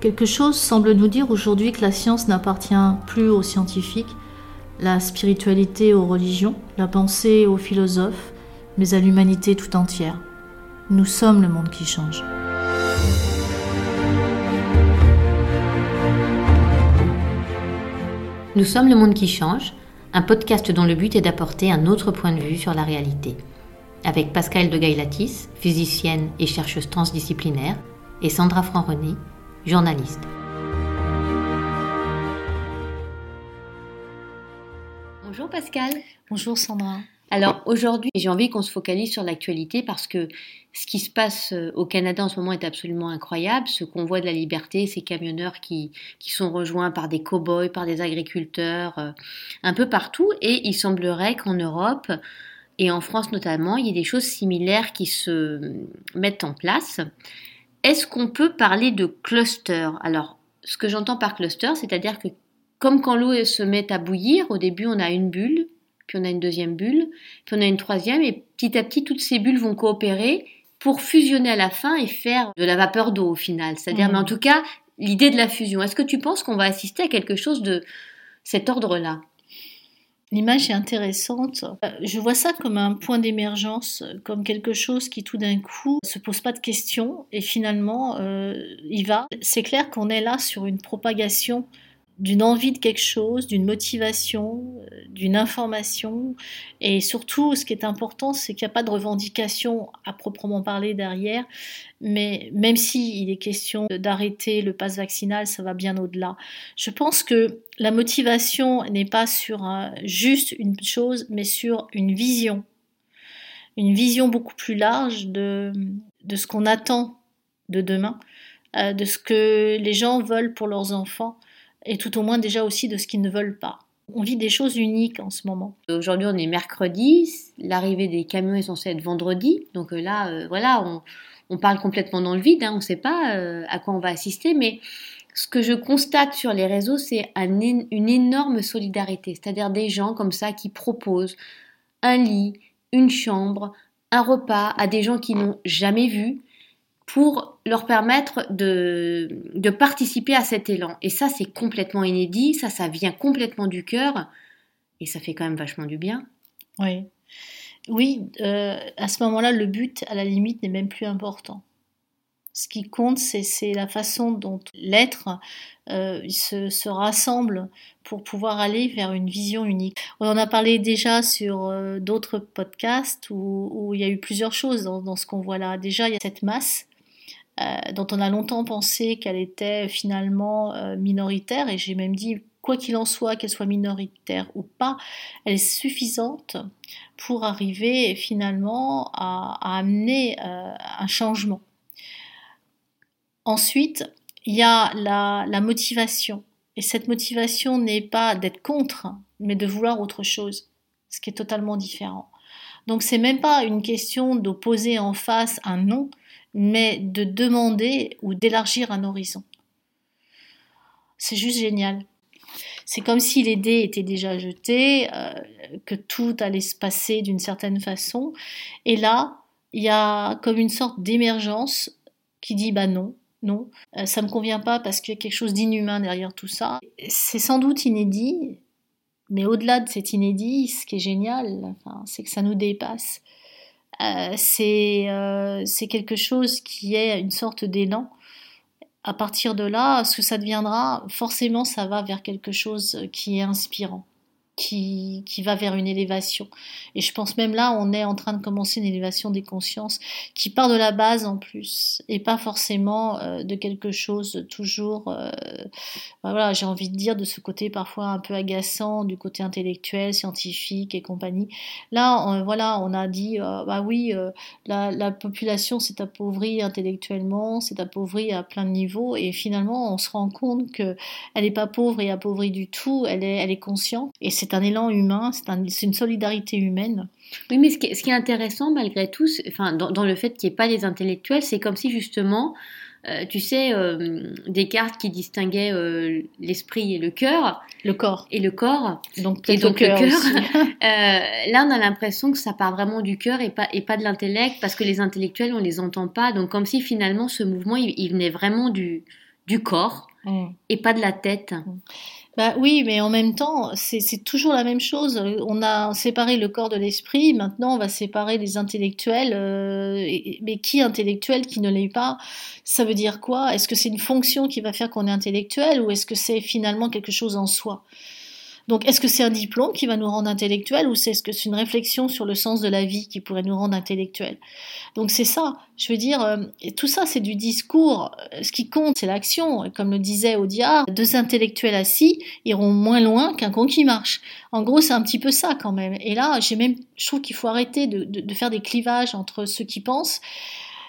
Quelque chose semble nous dire aujourd'hui que la science n'appartient plus aux scientifiques, la spiritualité aux religions, la pensée aux philosophes, mais à l'humanité tout entière. Nous sommes le monde qui change. Nous sommes le monde qui change, un podcast dont le but est d'apporter un autre point de vue sur la réalité. Avec Pascal de Gailatis, physicienne et chercheuse transdisciplinaire, et Sandra Franc-René, journaliste. Bonjour Pascal. Bonjour Sandra. Alors aujourd'hui, j'ai envie qu'on se focalise sur l'actualité parce que ce qui se passe euh, au Canada en ce moment est absolument incroyable. Ce convoi de la liberté, ces camionneurs qui, qui sont rejoints par des cow-boys, par des agriculteurs, euh, un peu partout. Et il semblerait qu'en Europe, et en France notamment, il y ait des choses similaires qui se mettent en place. Est-ce qu'on peut parler de cluster? Alors, ce que j'entends par cluster, c'est-à-dire que comme quand l'eau se met à bouillir, au début on a une bulle, puis on a une deuxième bulle, puis on a une troisième, et petit à petit toutes ces bulles vont coopérer pour fusionner à la fin et faire de la vapeur d'eau au final. C'est-à-dire, mais en mmh. tout cas, l'idée de la fusion. Est-ce que tu penses qu'on va assister à quelque chose de cet ordre-là? L'image est intéressante. Euh, je vois ça comme un point d'émergence, comme quelque chose qui tout d'un coup se pose pas de questions et finalement euh, il va. C'est clair qu'on est là sur une propagation d'une envie de quelque chose, d'une motivation, euh, d'une information. Et surtout, ce qui est important, c'est qu'il n'y a pas de revendication à proprement parler derrière. Mais même s'il il est question d'arrêter le pass vaccinal, ça va bien au-delà. Je pense que la motivation n'est pas sur juste une chose, mais sur une vision. Une vision beaucoup plus large de, de ce qu'on attend de demain, euh, de ce que les gens veulent pour leurs enfants et tout au moins déjà aussi de ce qu'ils ne veulent pas. On vit des choses uniques en ce moment. Aujourd'hui, on est mercredi, l'arrivée des camions est censée être vendredi, donc euh, là, euh, voilà, on, parle complètement dans le vide, hein, on ne sait pas euh, à quoi on va assister, mais ce que je constate sur les réseaux, c'est une énorme solidarité, c'est-à-dire des gens comme ça qui proposent un lit, une chambre, un repas à des gens qui n'ont jamais vu, pour leur permettre de, participer à cet élan. Et ça, c'est complètement inédit, ça, ça vient complètement du cœur, et ça fait quand même vachement du bien. Oui. Oui, euh, à ce moment-là, le but, à la limite, n'est même plus important. Ce qui compte, c'est la façon dont l'être euh, se, se, rassemble pour pouvoir aller vers une vision unique. On en a parlé déjà sur euh, d'autres podcasts où, où, il y a eu plusieurs choses dans, dans ce qu'on voit là. Déjà, il y a cette masse euh, dont on a longtemps pensé qu'elle était finalement euh, minoritaire, et j'ai même dit, quoi qu'il en soit, qu'elle soit minoritaire ou pas, elle est suffisante pour arriver finalement à, amener euh, un changement. Ensuite, il y a la, la motivation. Et cette motivation n'est pas d'être contre, mais de vouloir autre chose, ce qui est totalement différent. Donc c'est même pas une question d'opposer en face un non, mais de demander ou d'élargir un horizon. C'est juste génial. C'est comme si les dés étaient déjà jetés, euh, que tout allait se passer d'une certaine façon. Et là, il y a comme une sorte d'émergence qui dit bah non, non, euh, ça me convient pas parce qu'il y a quelque chose d'inhumain derrière tout ça. C'est sans doute inédit, mais au-delà de cet inédit, ce qui est génial, c'est que ça nous dépasse. Euh, euh, c'est quelque chose qui est une sorte d'élan. À partir de là, ce que ça deviendra, forcément, ça va vers quelque chose qui est inspirant qui, qui, va vers une élévation. Et je pense même là, on est en train de commencer une élévation des consciences qui part de la base en plus, et pas forcément euh, de quelque chose toujours, euh, bah voilà, j'ai envie de dire, de ce côté parfois un peu agaçant, du côté intellectuel, scientifique et compagnie. Là, on, voilà, on a dit, euh, bah oui, la, la, population s'est appauvrie intellectuellement, s'est appauvrie à plein de niveaux, et finalement, on se rend compte que elle n'est pas pauvre et appauvrie du tout, elle est, elle est consciente, et c'est c'est un élan humain, c'est une solidarité humaine. Oui, mais ce qui est, intéressant malgré tout, enfin, dans, le fait qu'il n'y ait pas les intellectuels, c'est comme si justement, euh, tu sais, euh, des cartes qui distinguaient euh, l'esprit et le cœur. Le corps. Et le corps. Donc, et donc le cœur. là, on a l'impression que ça part vraiment du cœur et pas, et pas de l'intellect, parce que les intellectuels, on les entend pas. Donc, comme si finalement, ce mouvement, il, il venait vraiment du, du corps Mm. et pas de la tête. Bah oui, mais en même temps, c'est toujours la même chose. On a séparé le corps de l'esprit, maintenant on va séparer les intellectuels. euh, mais qui intellectuel, qui ne l'est pas? Ça veut dire quoi? Est-ce que c'est une fonction qui va faire qu'on est intellectuel ou est-ce que c'est finalement quelque chose en soi? Donc est-ce que c'est un diplôme qui va nous rendre intellectuel ou c'est est-ce que c'est une réflexion sur le sens de la vie qui pourrait nous rendre intellectuel Donc c'est ça. Je veux dire, euh, tout ça c'est du discours. Euh, Ce qui compte, c'est l'action. Comme le disait Audiard, deux intellectuels assis iront moins loin qu'un con qui marche. En gros, c'est un petit peu ça quand même. Et là, j'ai même, je trouve qu'il faut arrêter de faire des clivages entre ceux qui pensent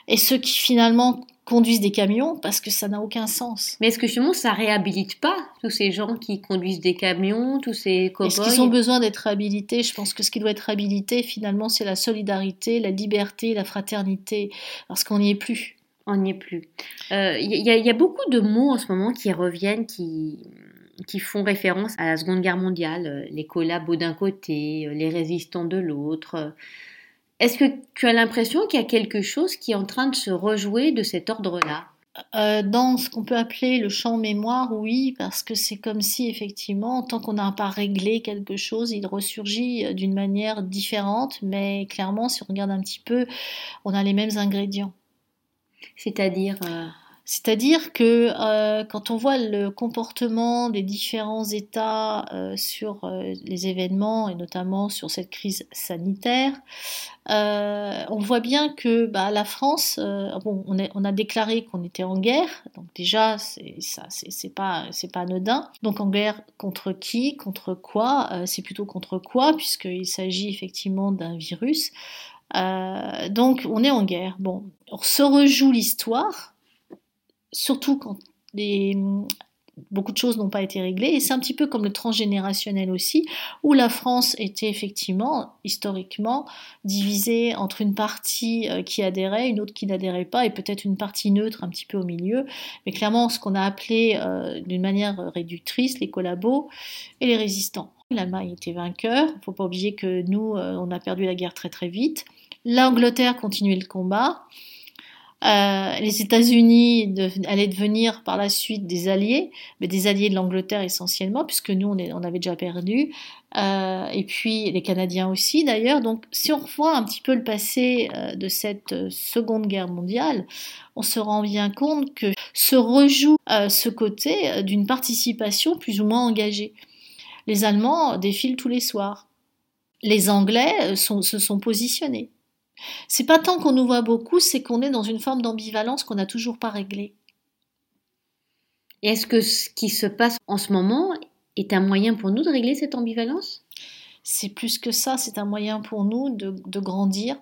et ceux qui finalement conduisent des camions parce que ça n'a aucun sens. Mais est-ce que justement ça réhabilite pas tous ces gens qui conduisent des camions, tous ces cow Est-ce qu'ils ont besoin d'être réhabilités Je pense que ce qui doit être réhabilité, finalement, c'est la solidarité, la liberté, la fraternité, parce qu'on n'y est plus. On n'y est plus. Euh, Il y, a- il y a beaucoup de mots en ce moment qui reviennent, qui, qui font référence à la Seconde Guerre mondiale. euh, Les collabos d'un côté, euh, les résistants de l'autre. Est-ce que tu as l'impression qu'il y a quelque chose qui est en train de se rejouer de cet ordre-là? Euh, dans ce qu'on peut appeler le champ mémoire, oui, parce que c'est comme si effectivement, tant qu'on n'a pas réglé quelque chose, il ressurgit euh, d'une manière différente, mais clairement, si on regarde un petit peu, on a les mêmes ingrédients. C'est-à-dire, euh, C'est-à-dire que euh, quand on voit le comportement des différents États euh, sur euh, les événements et notamment sur cette crise sanitaire, on voit bien que bah, la France, on, a déclaré qu'on était en guerre, donc déjà c'est pas c'est pas anodin. Donc en guerre contre qui, contre quoi C'est plutôt contre quoi puisqu'il s'agit effectivement d'un virus. Donc on est en guerre. Bon, on se rejoue l'histoire surtout quand beaucoup de choses n'ont pas été réglées. Et c'est un petit peu comme le transgénérationnel aussi, où la France était effectivement, historiquement, divisée entre une partie euh, qui adhérait, une autre qui n'adhérait pas, et peut-être une partie neutre un petit peu au milieu. Mais clairement, ce qu'on a appelé euh, d'une manière réductrice les collabos et les résistants. L'Allemagne était vainqueur. Il ne faut pas oublier que nous, euh, on a perdu la guerre très très vite. L'Angleterre continuait le combat. Euh, les États-Unis allaient devenir par la suite des alliés, mais des alliés de l'Angleterre essentiellement, puisque nous, on, avait déjà perdu. Euh, et puis les Canadiens aussi, d'ailleurs. Donc, si on revoit un petit peu le passé euh, de cette Seconde Guerre mondiale, on se rend bien compte que se rejoue ce côté d'une participation plus ou moins engagée. Les Allemands défilent tous les soirs. Les Anglais se sont positionnés. C'est pas tant qu'on nous voit beaucoup, c'est qu'on est dans une forme d'ambivalence qu'on n'a toujours pas réglée. et est-ce que ce qui se passe en ce moment est un moyen pour nous de régler cette ambivalence? C'est plus que ça, c'est un moyen pour nous de, de grandir,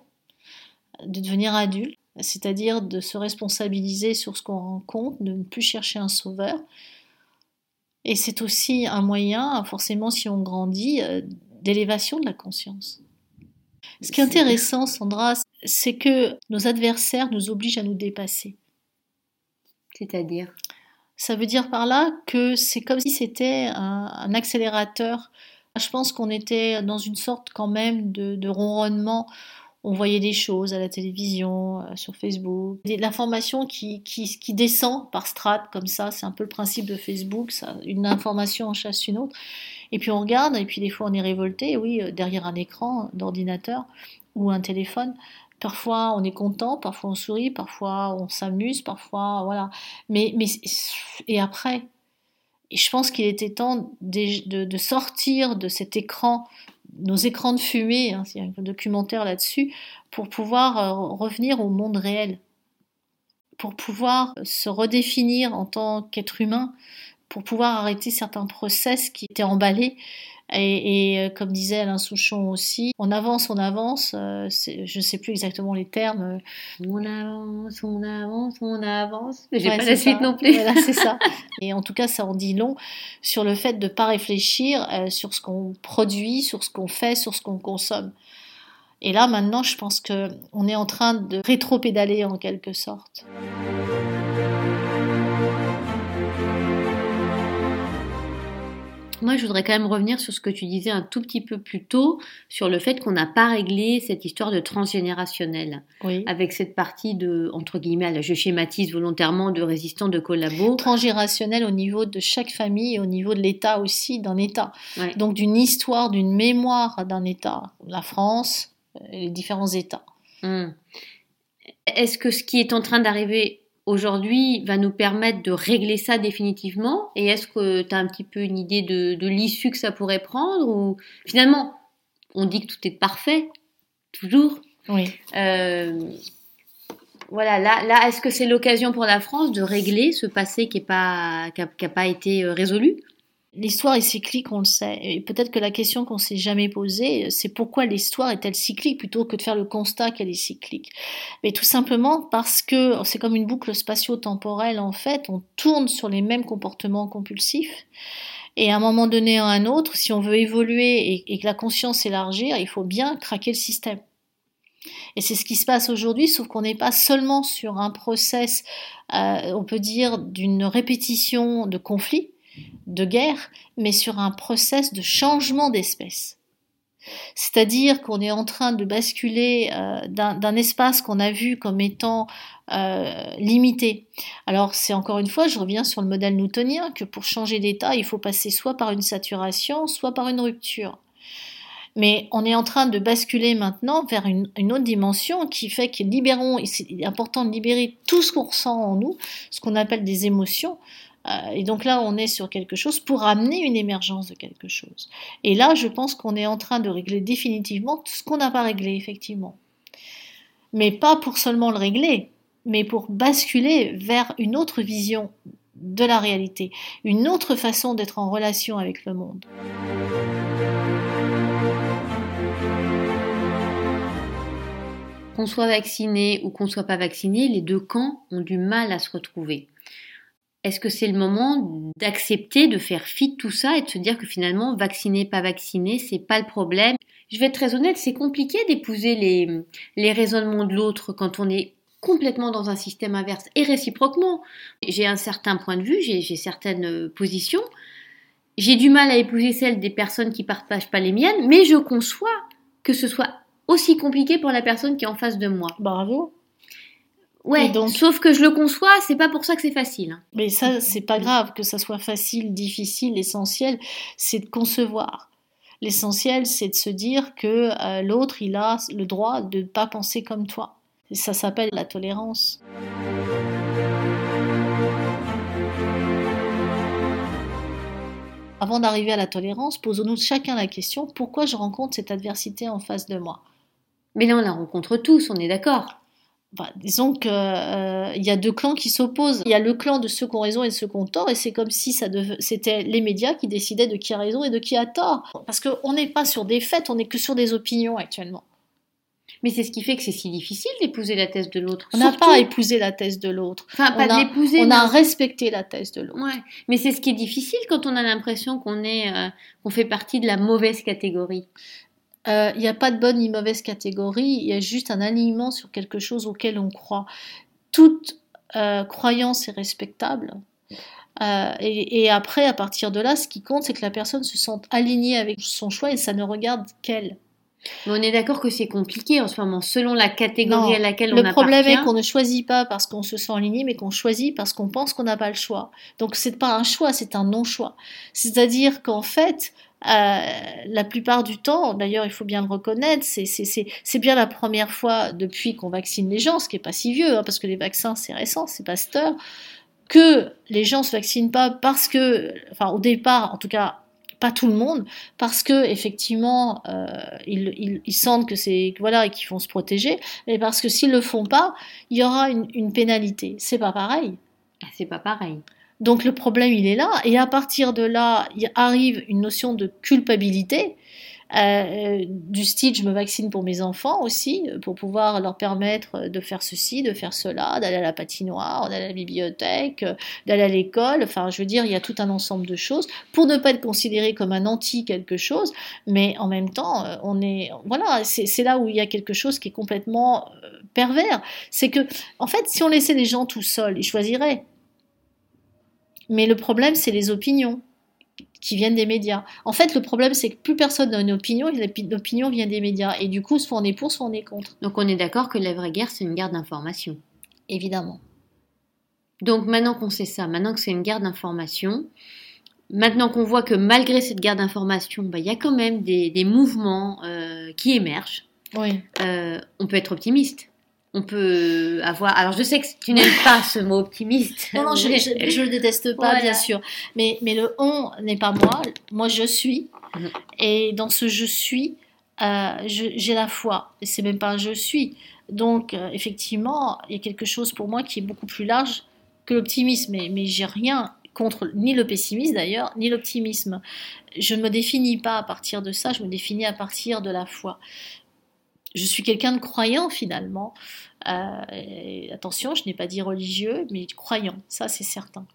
de devenir adulte, c'est-à-dire de se responsabiliser sur ce qu'on rencontre, de ne plus chercher un sauveur. Et c'est aussi un moyen, forcément si on grandit, euh, d'élévation de la conscience. Ce qui est intéressant, Sandra, c'est que nos adversaires nous obligent à nous dépasser. C'est-à-dire? Ça veut dire par là que c'est comme si c'était un, un accélérateur. Je pense qu'on était dans une sorte quand même de, de ronronnement. On voyait des choses à la télévision, euh, sur Facebook. L'information qui, qui, qui descend par strate comme ça, c'est un peu le principe de Facebook. Ça, une information en chasse une autre. Et puis on regarde, et puis des fois on est révolté, oui, euh, derrière un écran d'ordinateur ou un téléphone. Parfois on est content, parfois on sourit, parfois on s'amuse, parfois voilà. Mais, mais et après je pense qu'il était temps de, de- sortir de cet écran, nos écrans de fumée, hein, il y a un documentaire là-dessus, pour pouvoir euh, revenir au monde réel, pour pouvoir se redéfinir en tant qu'être humain, pour pouvoir arrêter certains process qui étaient emballés. Et, et, euh, comme disait Alain Souchon aussi, on avance, on avance, euh, je ne sais plus exactement les termes, euh, On avance, on avance, on avance. Mais j'ai Ouais, pas la suite ça. non plus. Voilà, c'est ça. Et en tout cas, ça en dit long sur le fait de ne pas réfléchir euh, sur ce qu'on produit, sur ce qu'on fait, sur ce qu'on consomme. Et là, maintenant, je pense que on est en train de rétro-pédaler en quelque sorte. Moi, je voudrais quand même revenir sur ce que tu disais un tout petit peu plus tôt, sur le fait qu'on n'a pas réglé cette histoire de transgénérationnel. Oui. Avec cette partie de, entre guillemets, je schématise volontairement, de résistants, de collabos. Transgénérationnel au niveau de chaque famille et au niveau de l'État aussi, d'un État. Ouais. Donc d'une histoire, d'une mémoire d'un État. La France, euh, les différents États. Hmm. Est-ce que ce qui est en train d'arriver aujourd'hui va nous permettre de régler ça définitivement? Et est-ce que tu as un petit peu une idée de, de l'issue que ça pourrait prendre? Ou finalement, on dit que tout est parfait, toujours. Oui. Euh, voilà, là, là est-ce que c'est l'occasion pour la France de régler ce passé qui n'a pas, qui a- qui a pas été euh, résolu? L'histoire est cyclique, on le sait. Et peut-être que la question qu'on s'est jamais posée, c'est pourquoi l'histoire est-elle cyclique plutôt que de faire le constat qu'elle est cyclique. Mais tout simplement parce que c'est comme une boucle spatio-temporelle en fait. On tourne sur les mêmes comportements compulsifs. Et à un moment donné à un autre, si on veut évoluer et, et que la conscience s'élargir, il faut bien craquer le système. Et c'est ce qui se passe aujourd'hui, sauf qu'on n'est pas seulement sur un process, euh, on peut dire, d'une répétition de conflits, de guerre, mais sur un process de changement d'espèce. C'est-à-dire qu'on est en train de basculer euh, d'un espace qu'on a vu comme étant euh, limité. Alors c'est encore une fois, je reviens sur le modèle newtonien, que pour changer d'état, il faut passer soit par une saturation, soit par une rupture. Mais on est en train de basculer maintenant vers une, autre dimension qui fait que libérons, important de libérer tout ce qu'on ressent en nous, ce qu'on appelle des émotions. Euh, et donc là, on est sur quelque chose pour amener une émergence de quelque chose. Et là, je pense qu'on est en train de régler définitivement tout ce qu'on n'a pas réglé, effectivement. Mais pas pour seulement le régler, mais pour basculer vers une autre vision de la réalité, une autre façon d'être en relation avec le monde. Qu'on soit vacciné ou qu'on soit pas vacciné, les deux camps ont du mal à se retrouver. Est-ce que c'est le moment d'accepter de faire fi de tout ça et de se dire que finalement, vacciné, pas vacciné, c'est pas le problème? Je vais être très honnête, c'est compliqué d'épouser les, les raisonnements de l'autre quand on est complètement dans un système inverse et réciproquement. J'ai un certain point de vue, j'ai certaines euh, positions. J'ai du mal à épouser celles des personnes qui partagent pas les miennes, mais je conçois que ce soit aussi compliqué pour la personne qui est en face de moi. Bravo. Ouais, donc- sauf que je le conçois, c'est pas pour ça que c'est facile. Mais ça, c'est pas grave que ça soit facile, difficile. L'essentiel, c'est de concevoir. L'essentiel, c'est de se dire que euh, l'autre, il a le droit de ne pas penser comme toi. Et ça s'appelle la tolérance. Avant d'arriver à la tolérance, posons-nous chacun la question pourquoi je rencontre cette adversité en face de moi? Mais là, on la rencontre tous, on est d'accord. Enfin, disons qu'il y a deux clans qui s'opposent. Il y a le clan de ceux qui ont raison et de ceux qui ont tort, et c'est comme si ça c'était les médias qui décidaient de qui a raison et de qui a tort. Parce qu'on n'est pas sur des faits, on n'est que sur des opinions actuellement. Mais c'est ce qui fait que c'est si difficile d'épouser la thèse de l'autre. On n'a pas à épouser la thèse de l'autre. Enfin, pas on l'épouser. On a respecté la thèse de l'autre. Ouais, mais c'est ce qui est difficile quand on a l'impression qu'on est, euh, qu'on fait partie de la mauvaise catégorie. Euh, Il n'y a pas de bonne ni mauvaise catégorie, il y a juste un alignement sur quelque chose auquel on croit. Toute euh, croyance est respectable. Euh, et, et après, à partir de là, ce qui compte, c'est que la personne se sente alignée avec son choix et ça ne regarde qu'elle. Mais on est d'accord que c'est compliqué en ce moment, selon la catégorie Non, à laquelle on Le problème est qu'on ne choisit pas parce qu'on se sent aligné, mais qu'on choisit parce qu'on pense qu'on n'a pas le choix. Donc c'est pas un choix, c'est un non-choix. C'est-à-dire qu'en fait, euh, la plupart du temps, d'ailleurs il faut bien le reconnaître, c'est- bien la première fois depuis qu'on vaccine les gens, ce qui n'est pas si vieux, hein, parce que les vaccins c'est récent, c'est Pasteur, que les gens se vaccinent pas parce que, enfin au départ en tout cas, pas tout le monde, parce que effectivement euh, ils, sentent que c'est voilà et qu'ils vont se protéger, mais parce que s'ils le font pas, il y aura une, une pénalité. C'est pas pareil. C'est pas pareil. Donc le problème il est là, et à partir de là, il arrive une notion de culpabilité. euh, du style je me vaccine pour mes enfants aussi, pour pouvoir leur permettre de faire ceci, de faire cela, d'aller à la patinoire, d'aller à la bibliothèque, d'aller à l'école, enfin je veux dire il y a tout un ensemble de choses pour ne pas être considéré comme un anti quelque chose, mais en même temps euh, on est voilà c'est là où il y a quelque chose qui est complètement euh, pervers, c'est que en fait si on laissait les gens tout seuls, ils choisiraient. Mais le problème c'est les opinions. qui viennent des médias. En fait, le problème, c'est que plus personne n'a une opinion, et l'opinion vient des médias. Et du coup, soit on est pour, soit on est contre. Donc on est d'accord que la vraie guerre, c'est une guerre d'information. Évidemment. Donc maintenant qu'on sait ça, maintenant que c'est une guerre d'information, maintenant qu'on voit que malgré cette guerre d'information, bah, il y a quand même des, mouvements euh, qui émergent, oui. Euh, on peut être optimiste. On peut avoir. Alors, je sais que tu n'aimes pas ce mot optimiste. Non, non, je, ne le déteste pas, bien sûr. Mais, mais le on n'est pas moi. Moi, je suis. Mhm. Et dans ce je suis, euh, j'ai la foi. Et c'est même pas un je suis. Donc, effectivement, il y a quelque chose pour moi qui est beaucoup plus large que l'optimisme. Mais, mais j'ai rien contre ni le pessimisme d'ailleurs, ni l'optimisme. Je ne me définis pas à partir de ça, je me définis à partir de la foi. Je suis quelqu'un de croyant finalement. Euh, attention, je n'ai pas dit religieux, mais croyant, ça c'est certain.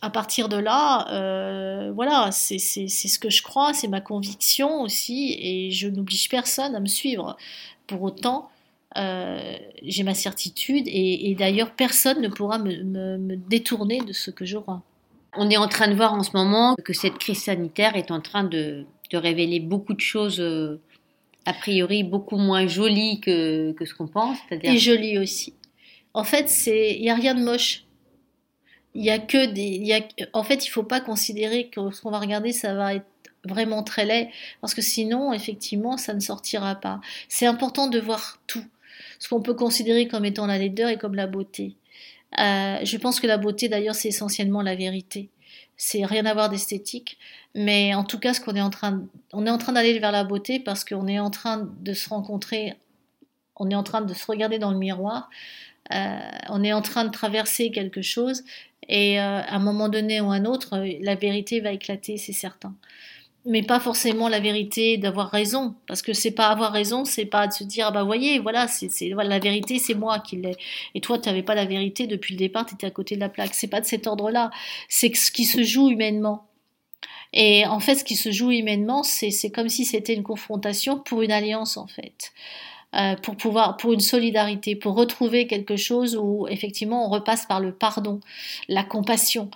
À partir de là, euh, voilà, c'est ce que je crois, c'est ma conviction aussi, et je n'oblige personne à me suivre. Pour autant, euh, j'ai ma certitude, et, d'ailleurs, personne ne pourra me, détourner de ce que je crois. On est en train de voir en ce moment que cette crise sanitaire est en train de, révéler beaucoup de choses, a priori beaucoup moins jolies que, ce qu'on pense. Et jolies aussi. En fait, il n'y a rien de moche. Il y a que des. Y a, en fait, il ne faut pas considérer que ce qu'on va regarder, ça va être vraiment très laid, parce que sinon, effectivement, ça ne sortira pas. C'est important de voir tout, ce qu'on peut considérer comme étant la laideur et comme la beauté. Euh, je pense que la beauté, d'ailleurs, c'est essentiellement la vérité. C'est rien à voir d'esthétique, mais en tout cas, ce qu'on est en train, on est en train d'aller vers la beauté parce qu'on est en train de se rencontrer, on est en train de se regarder dans le miroir, euh, on est en train de traverser quelque chose, et euh, à un moment donné ou un autre, la vérité va éclater, c'est certain mais pas forcément la vérité d'avoir raison. Parce que c'est pas avoir raison c'est pas de se dire ah bah voyez voilà c'est la vérité c'est moi qui l'ai. Et toi tu n'avais pas la vérité depuis le départ tu étais à côté de la plaque. C'est pas de cet ordre là c'est ce qui se joue humainement. Et en fait ce qui se joue humainement c'est comme si c'était une confrontation pour une alliance en fait euh, pour pouvoir, pour une solidarité, pour retrouver quelque chose où effectivement on repasse par le pardon, la compassion.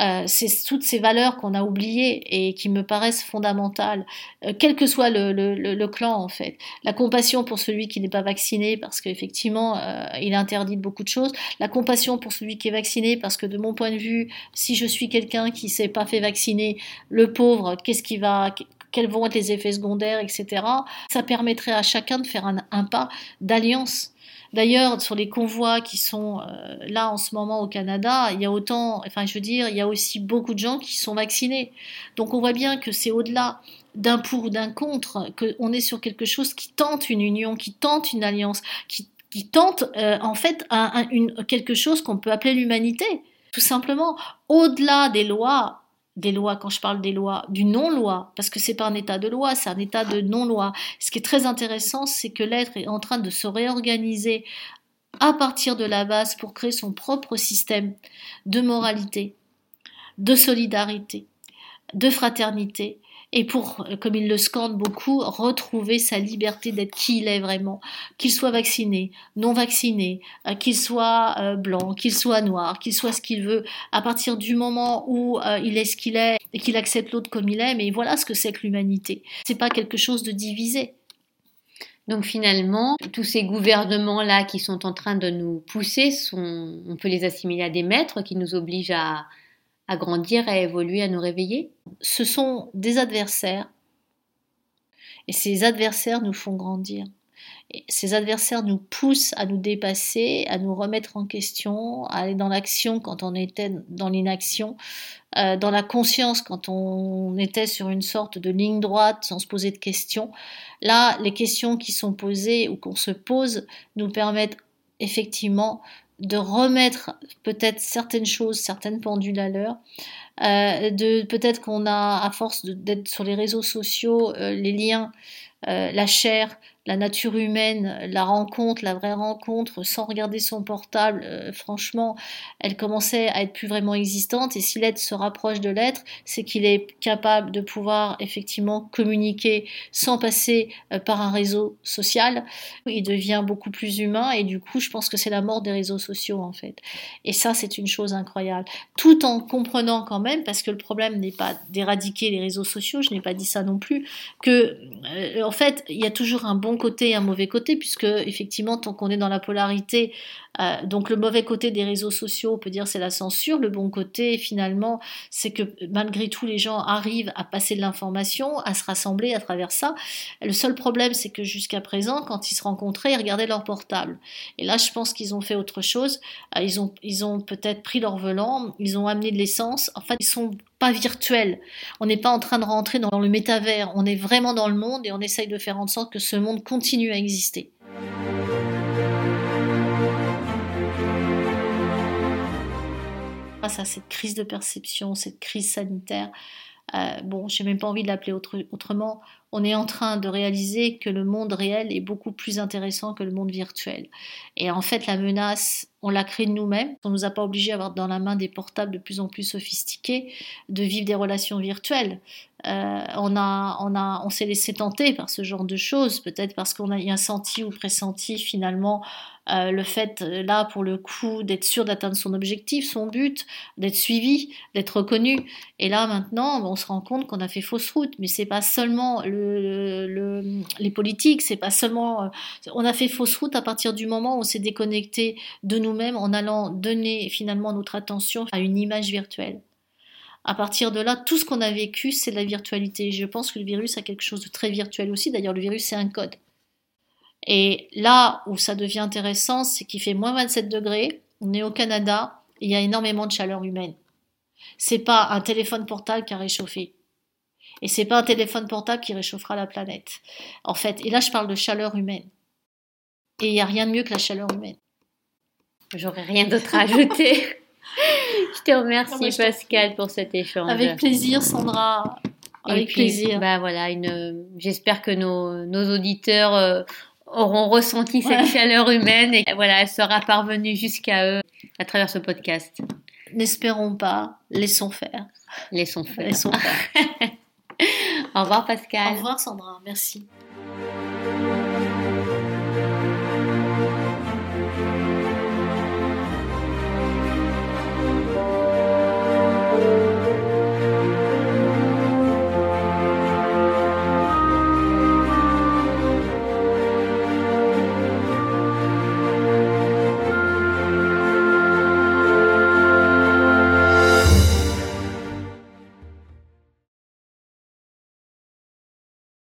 Euh, c'est toutes ces valeurs qu'on a oubliées et qui me paraissent fondamentales, euh, quel que soit le, le, le, clan en fait. La compassion pour celui qui n'est pas vacciné parce qu'effectivement il interdit beaucoup de choses. La compassion pour celui qui est vacciné parce que de mon point de vue, si je suis quelqu'un qui s'est pas fait vacciner, le pauvre, qu'est-ce qui va quels vont être les effets secondaires, etc. Ça permettrait à chacun de faire un, pas d'alliance. D'ailleurs, sur les convois qui sont euh, là en ce moment au Canada, il y a autant, enfin je veux dire, il y a aussi beaucoup de gens qui sont vaccinés. Donc on voit bien que c'est au-delà d'un pour ou d'un contre, qu'on est sur quelque chose qui tente une union, qui tente une alliance, qui, tente euh, en fait quelque chose qu'on peut appeler l'humanité. Tout simplement, au-delà des lois, des lois, quand je parle des lois, du non-loi, parce que c'est pas un état de loi, c'est un état de non-loi. Ce qui est très intéressant, c'est que l'être est en train de se réorganiser à partir de la base pour créer son propre système de moralité, de solidarité, de fraternité, et pour, comme il le scande beaucoup, retrouver sa liberté d'être qui il est vraiment, qu'il soit vacciné, non vacciné, euh, qu'il soit euh, blanc, qu'il soit noir, qu'il soit ce qu'il veut, à partir du moment où euh, il est ce qu'il est et qu'il accepte l'autre comme il est, mais voilà ce que c'est que l'humanité. C'est pas quelque chose de divisé. Donc finalement, tous ces gouvernements-là qui sont en train de nous pousser, sont, on peut les assimiler à des maîtres qui nous obligent à, à grandir, à évoluer, à nous réveiller Ce sont des adversaires. Et ces adversaires nous font grandir. Et ces adversaires nous poussent à nous dépasser, à nous remettre en question, à aller dans l'action quand on était dans l'inaction, euh, dans la conscience quand on était sur une sorte de ligne droite sans se poser de questions. Là, les questions qui sont posées ou qu'on se pose nous permettent effectivement de remettre peut-être certaines choses, certaines pendules à l'heure. Euh, de peut-être qu'on a à force d'être sur les réseaux sociaux, euh, les liens, euh, la chair, la nature humaine, la rencontre, la vraie rencontre, sans regarder son portable, euh, franchement, elle commençait à être plus vraiment existante. Et si l'être se rapproche de l'être, c'est qu'il est capable de pouvoir effectivement communiquer sans passer euh, par un réseau social. Il devient beaucoup plus humain et du coup, je pense que c'est la mort des réseaux sociaux en fait. Et ça, c'est une chose incroyable. Tout en comprenant quand même, parce que le problème n'est pas d'éradiquer les réseaux sociaux, je n'ai pas dit ça non plus, que euh, en fait, il y a toujours un bon côté et un mauvais côté, puisque effectivement, tant qu'on est dans la polarité, euh, donc le mauvais côté des réseaux sociaux, on peut dire c'est la censure, le bon côté finalement, c'est que malgré tout, les gens arrivent à passer de l'information, à se rassembler à travers ça. Le seul problème, c'est que jusqu'à présent, quand ils se rencontraient, ils regardaient leur portable. Et là, je pense qu'ils ont fait autre chose. Euh, ils ont, ils ont peut-être pris leur volant, ils ont amené de l'essence. En fait, ils sont pas virtuels. On n'est pas en train de rentrer dans le métavers. On est vraiment dans le monde et on essaye de faire en sorte que ce monde continue à exister. face à cette crise de perception, cette crise sanitaire, euh, bon, j'ai même pas envie de l'appeler autrement, on est en train de réaliser que le monde réel est beaucoup plus intéressant que le monde virtuel. Et en fait, la menace, on l'a créée de nous-mêmes. On nous a pas obligés à avoir dans la main des portables de plus en plus sophistiqués, de vivre des relations virtuelles. Euh, on a, on a, on s'est laissé tenter par ce genre de choses, peut-être parce qu'on a un senti ou pressenti finalement euh, le fait, euh, là, pour le coup, d'être sûr d'atteindre son objectif, son but, d'être suivi, d'être reconnu. Et là, maintenant, on se rend compte qu'on a fait fausse route. Mais c'est pas seulement le, les politiques, c'est pas seulement. on a fait fausse route à partir du moment où on s'est déconnecté de nous-mêmes en allant donner finalement notre attention à une image virtuelle. À partir de là, tout ce qu'on a vécu, c'est la virtualité. Je pense que le virus a quelque chose de très virtuel aussi. D'ailleurs, le virus, c'est un code. Et là où ça devient intéressant, c'est qu'il fait moins 27 degrés, on est au Canada, et il y a énormément de chaleur humaine. C'est pas un téléphone portable qui a réchauffé. Et c'est pas un téléphone portable qui réchauffera la planète. En fait, et là je parle de chaleur humaine. Et il n'y a rien de mieux que la chaleur humaine. J'aurais rien d'autre à ajouter. je te remercie Pascal pour cet échange. Avec plaisir Sandra. Avec plaisir. Bah voilà, une... j'espère que nos, nos auditeurs euh, auront ressenti cette chaleur humaine et voilà, elle sera parvenue jusqu'à eux à travers ce podcast. N'espérons pas, laissons faire. Laissons faire. Laissons faire. Au revoir Pascal. Au revoir Sandra, merci.